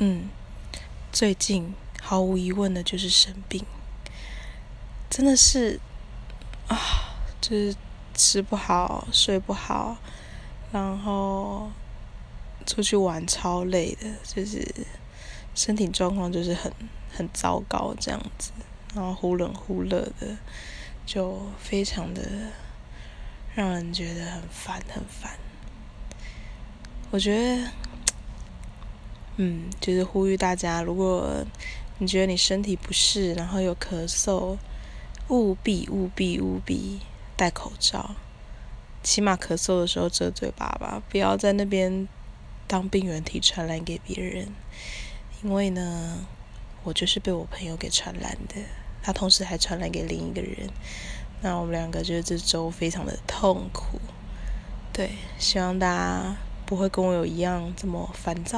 嗯，最近毫无疑问的就是生病，真的是啊，就是吃不好、睡不好，然后出去玩超累的，就是身体状况就是很很糟糕这样子，然后忽冷忽热的，就非常的让人觉得很烦很烦。我觉得。嗯，就是呼吁大家，如果你觉得你身体不适，然后有咳嗽，务必务必务必戴口罩，起码咳嗽的时候遮嘴巴吧，不要在那边当病原体传染给别人。因为呢，我就是被我朋友给传染的，他同时还传染给另一个人，那我们两个就是这周非常的痛苦。对，希望大家不会跟我有一样这么烦躁。